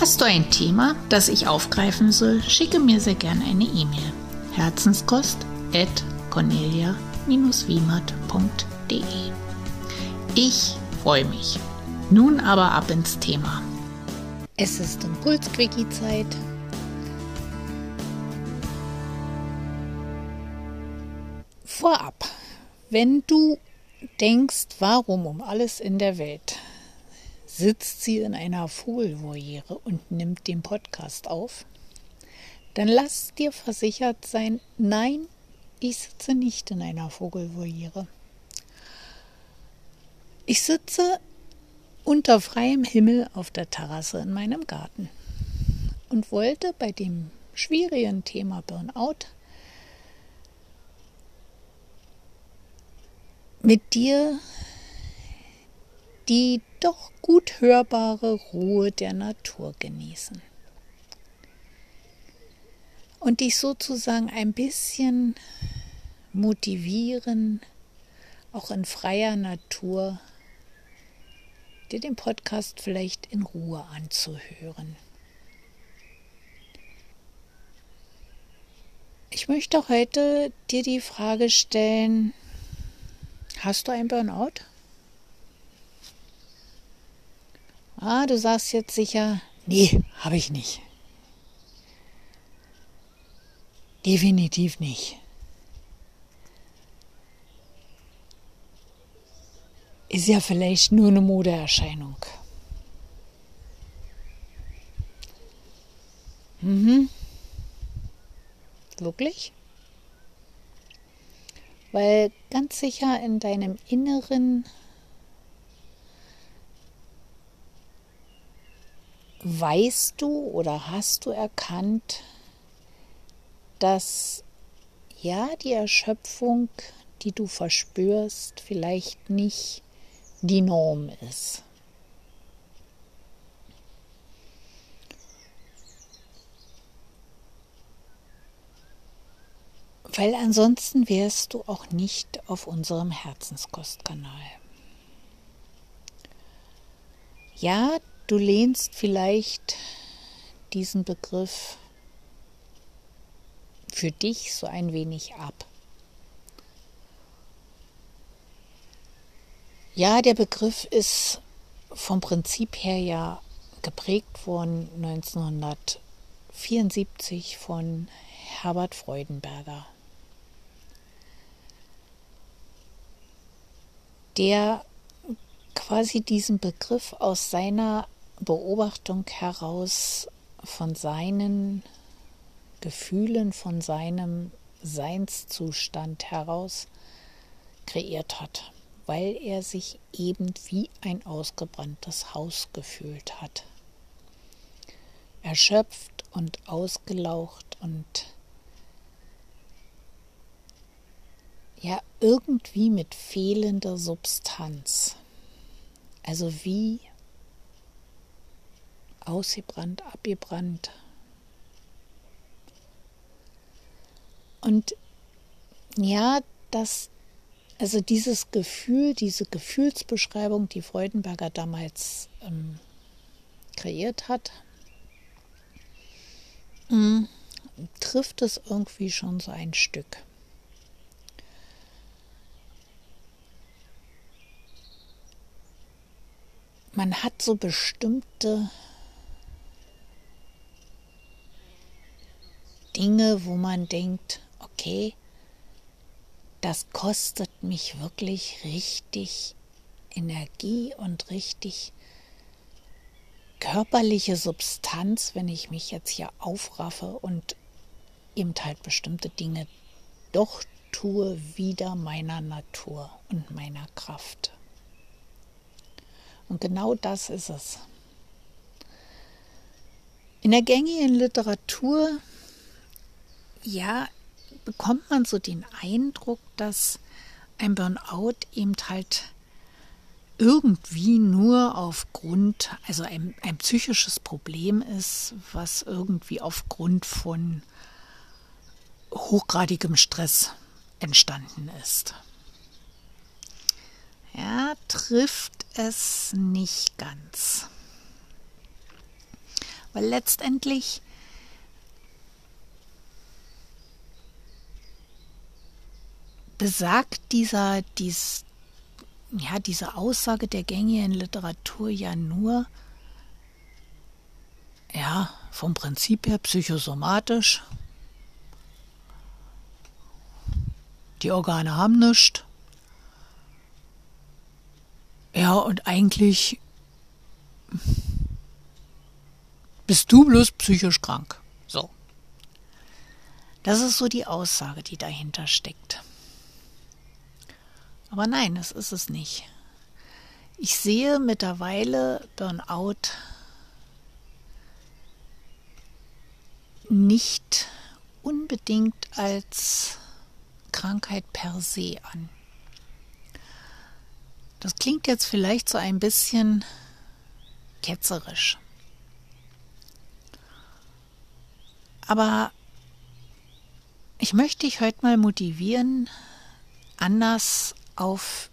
Hast du ein Thema, das ich aufgreifen soll, schicke mir sehr gern eine E-Mail. Herzenskost at cornelia-wiemert.de Ich freue mich. Nun aber ab ins Thema. Es ist Impuls-Quickie-Zeit. Vorab, wenn du denkst, warum um alles in der Welt sitzt sie in einer Vogelvoliere und nimmt den Podcast auf, dann lass dir versichert sein, nein, ich sitze nicht in einer Vogelvoliere. Ich sitze unter freiem Himmel auf der Terrasse in meinem Garten und wollte bei dem schwierigen Thema Burnout mit dir die doch gut hörbare Ruhe der Natur genießen. Und dich sozusagen ein bisschen motivieren, auch in freier Natur, dir den Podcast vielleicht in Ruhe anzuhören. Ich möchte heute dir die Frage stellen, hast du ein Burnout? Ah, du sagst jetzt sicher, nee, habe ich nicht. Definitiv nicht. Ist ja vielleicht nur eine Modeerscheinung. Mhm. Wirklich? Weil ganz sicher in deinem Inneren weißt du oder hast du erkannt, dass ja die Erschöpfung, die du verspürst, vielleicht nicht die Norm ist. Weil ansonsten wärst du auch nicht auf unserem Herzenskostkanal. Ja, Du lehnst vielleicht diesen Begriff für dich so ein wenig ab. Ja, der Begriff ist vom Prinzip her ja geprägt worden 1974 von Herbert Freudenberger. Der quasi diesen Begriff aus seiner Beobachtung heraus von seinen Gefühlen, von seinem Seinszustand heraus kreiert hat, weil er sich eben wie ein ausgebranntes Haus gefühlt hat. Erschöpft und ausgelaucht und ja irgendwie mit fehlender Substanz. Also wie ausgebrannt, abgebrannt. Und ja, das, also dieses Gefühl, diese Gefühlsbeschreibung, die Freudenberger damals ähm, kreiert hat, mh, trifft es irgendwie schon so ein Stück. Man hat so bestimmte Dinge, wo man denkt, okay, das kostet mich wirklich richtig Energie und richtig körperliche Substanz, wenn ich mich jetzt hier aufraffe und eben halt bestimmte Dinge doch tue wieder meiner Natur und meiner Kraft. Und genau das ist es. In der gängigen Literatur ja, bekommt man so den Eindruck, dass ein Burnout eben halt irgendwie nur aufgrund, also ein, ein psychisches Problem ist, was irgendwie aufgrund von hochgradigem Stress entstanden ist. Ja, trifft es nicht ganz. Weil letztendlich besagt dieser, dies, ja, diese Aussage der gängigen Literatur ja nur, ja, vom Prinzip her psychosomatisch. Die Organe haben nichts. Ja, und eigentlich bist du bloß psychisch krank. So. Das ist so die Aussage, die dahinter steckt. Aber nein, das ist es nicht. Ich sehe mittlerweile Burnout nicht unbedingt als Krankheit per se an. Das klingt jetzt vielleicht so ein bisschen ketzerisch. Aber ich möchte dich heute mal motivieren, anders auf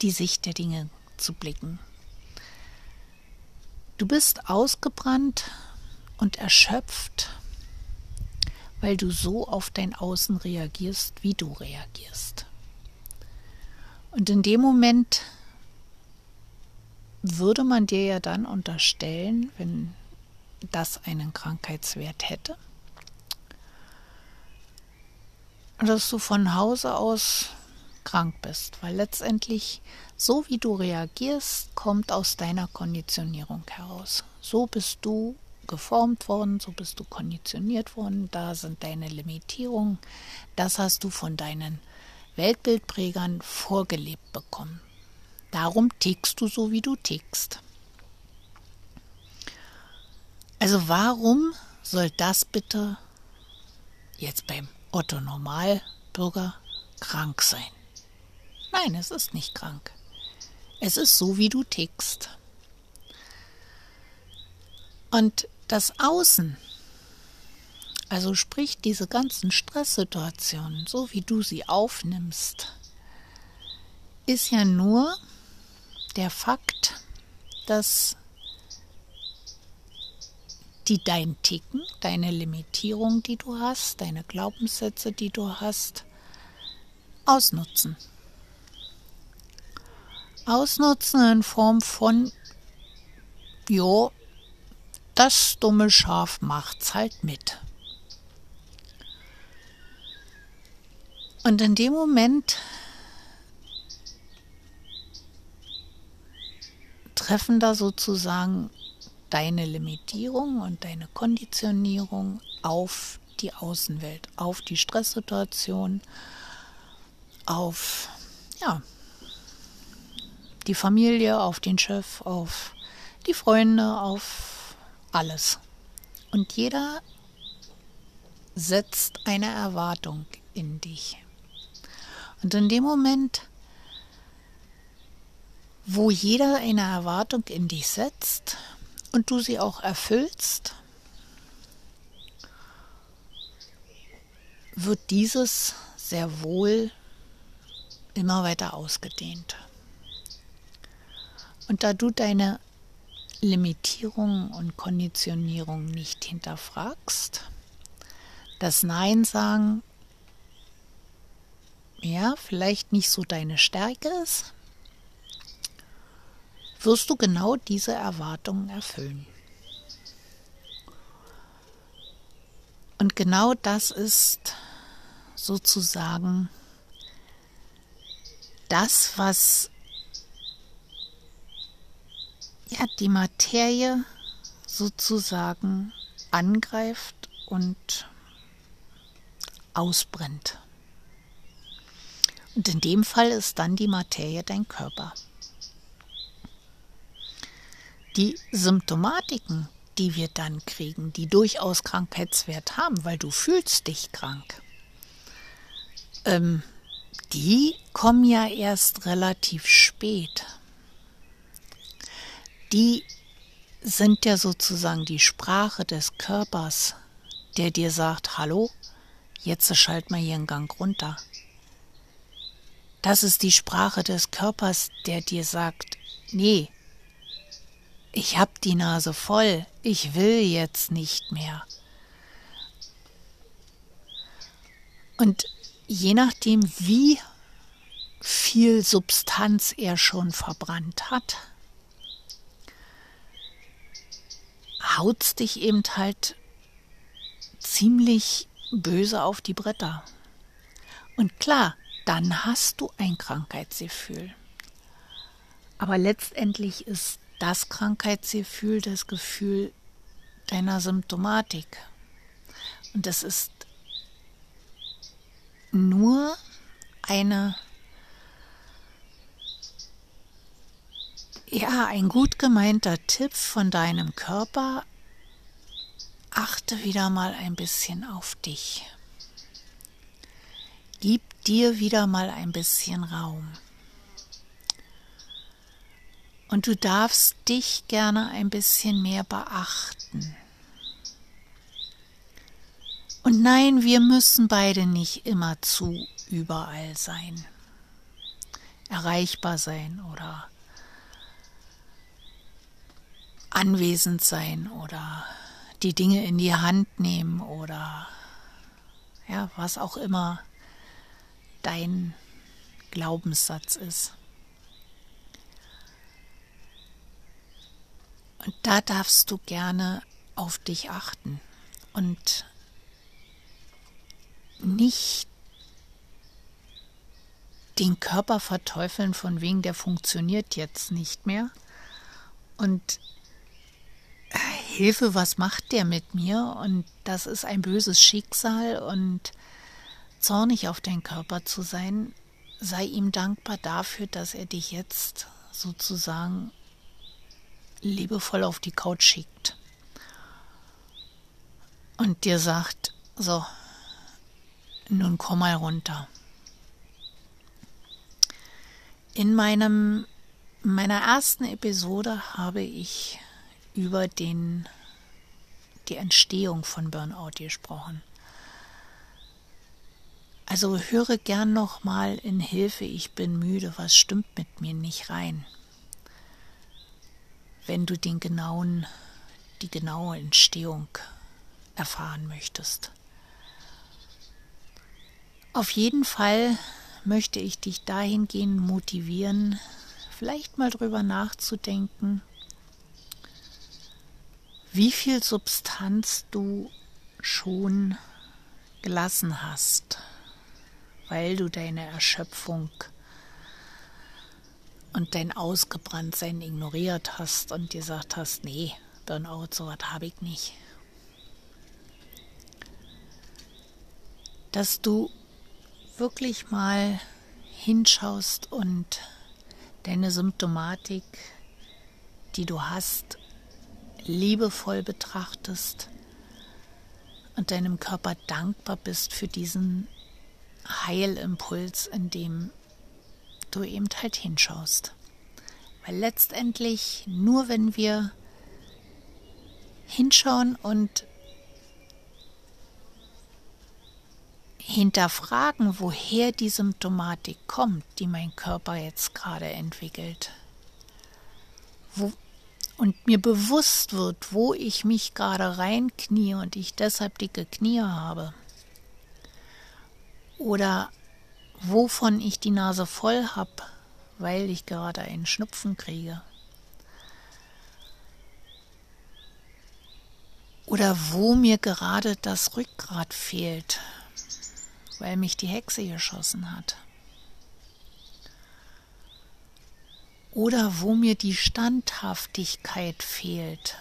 die Sicht der Dinge zu blicken. Du bist ausgebrannt und erschöpft, weil du so auf dein Außen reagierst, wie du reagierst. Und in dem Moment würde man dir ja dann unterstellen, wenn das einen Krankheitswert hätte, dass du von Hause aus krank bist, weil letztendlich so wie du reagierst, kommt aus deiner Konditionierung heraus. So bist du geformt worden, so bist du konditioniert worden, da sind deine Limitierungen, das hast du von deinen Weltbildprägern vorgelebt bekommen. Darum tickst du so, wie du tickst. Also warum soll das bitte jetzt beim Otto Normalbürger krank sein? Nein, es ist nicht krank. Es ist so, wie du tickst. Und das Außen, also sprich diese ganzen Stresssituationen, so wie du sie aufnimmst, ist ja nur der Fakt, dass die dein Ticken, deine Limitierung, die du hast, deine Glaubenssätze, die du hast, ausnutzen. Ausnutzen in Form von, jo, das dumme Schaf macht's halt mit. Und in dem Moment treffen da sozusagen deine Limitierung und deine Konditionierung auf die Außenwelt, auf die Stresssituation, auf ja, die Familie, auf den Chef, auf die Freunde, auf alles. Und jeder setzt eine Erwartung in dich. Und in dem Moment, wo jeder eine Erwartung in dich setzt und du sie auch erfüllst, wird dieses sehr wohl immer weiter ausgedehnt. Und da du deine Limitierung und Konditionierung nicht hinterfragst, das Nein sagen, ja, vielleicht nicht so deine Stärke ist, wirst du genau diese Erwartungen erfüllen. Und genau das ist sozusagen das, was ja, die Materie sozusagen angreift und ausbrennt. Und in dem Fall ist dann die Materie dein Körper. Die Symptomatiken, die wir dann kriegen, die durchaus Krankheitswert haben, weil du fühlst dich krank, ähm, die kommen ja erst relativ spät. Die sind ja sozusagen die Sprache des Körpers, der dir sagt, hallo, jetzt schalt mal hier einen Gang runter. Das ist die Sprache des Körpers, der dir sagt, nee, ich hab die Nase voll, ich will jetzt nicht mehr. Und je nachdem, wie viel Substanz er schon verbrannt hat, haut's dich eben halt ziemlich böse auf die Bretter. Und klar, dann hast du ein Krankheitsgefühl. Aber letztendlich ist das Krankheitsgefühl das Gefühl deiner Symptomatik. Und das ist nur eine, ja, ein gut gemeinter Tipp von deinem Körper. Achte wieder mal ein bisschen auf dich. Gib dir wieder mal ein bisschen Raum. Und du darfst dich gerne ein bisschen mehr beachten. Und nein, wir müssen beide nicht immer zu überall sein, erreichbar sein oder anwesend sein oder die Dinge in die Hand nehmen oder ja, was auch immer dein Glaubenssatz ist. Und da darfst du gerne auf dich achten und nicht den Körper verteufeln von wegen, der funktioniert jetzt nicht mehr. Und Hilfe, was macht der mit mir? Und das ist ein böses Schicksal und zornig auf deinen Körper zu sein, sei ihm dankbar dafür, dass er dich jetzt sozusagen liebevoll auf die Couch schickt und dir sagt, so, nun komm mal runter. In meinem meiner ersten Episode habe ich über den die Entstehung von Burnout gesprochen. Also höre gern noch mal in Hilfe, ich bin müde, was stimmt mit mir nicht rein. Wenn du den genauen die genaue Entstehung erfahren möchtest. Auf jeden Fall möchte ich dich dahingehend motivieren, vielleicht mal drüber nachzudenken, wie viel Substanz du schon gelassen hast, weil du deine Erschöpfung und dein Ausgebranntsein ignoriert hast und gesagt hast, nee, Burnout, so was habe ich nicht. Dass du wirklich mal hinschaust und deine Symptomatik, die du hast, liebevoll betrachtest und deinem Körper dankbar bist für diesen Heilimpuls, in dem du eben halt hinschaust. Weil letztendlich nur wenn wir hinschauen und hinterfragen, woher die Symptomatik kommt, die mein Körper jetzt gerade entwickelt. Wo, und mir bewusst wird, wo ich mich gerade reinknie und ich deshalb dicke Knie habe. Oder wovon ich die Nase voll habe, weil ich gerade einen Schnupfen kriege. Oder wo mir gerade das Rückgrat fehlt, weil mich die Hexe geschossen hat. Oder wo mir die Standhaftigkeit fehlt,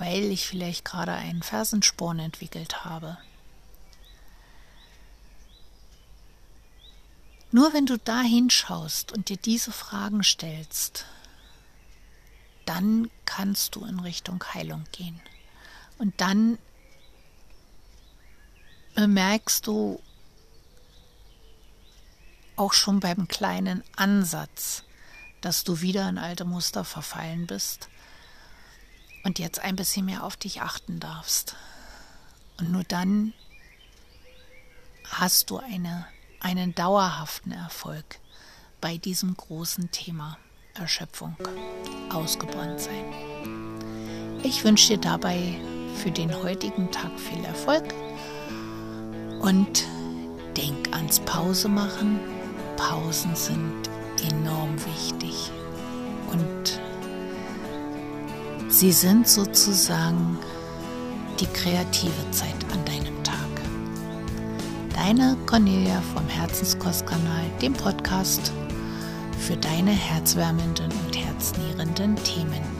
weil ich vielleicht gerade einen Fersensporn entwickelt habe. Nur wenn du da hinschaust und dir diese Fragen stellst, dann kannst du in Richtung Heilung gehen. Und dann bemerkst du auch schon beim kleinen Ansatz, dass du wieder in alte Muster verfallen bist und jetzt ein bisschen mehr auf dich achten darfst. Und nur dann hast du eine, einen dauerhaften Erfolg bei diesem großen Thema Erschöpfung, ausgebrannt sein. Ich wünsche dir dabei für den heutigen Tag viel Erfolg und denk ans Pause machen. Pausen sind enorm wichtig und sie sind sozusagen die kreative Zeit an deinem Tag. Deine Cornelia vom Herzenskostkanal, dem Podcast für deine herzwärmenden und herznährenden Themen.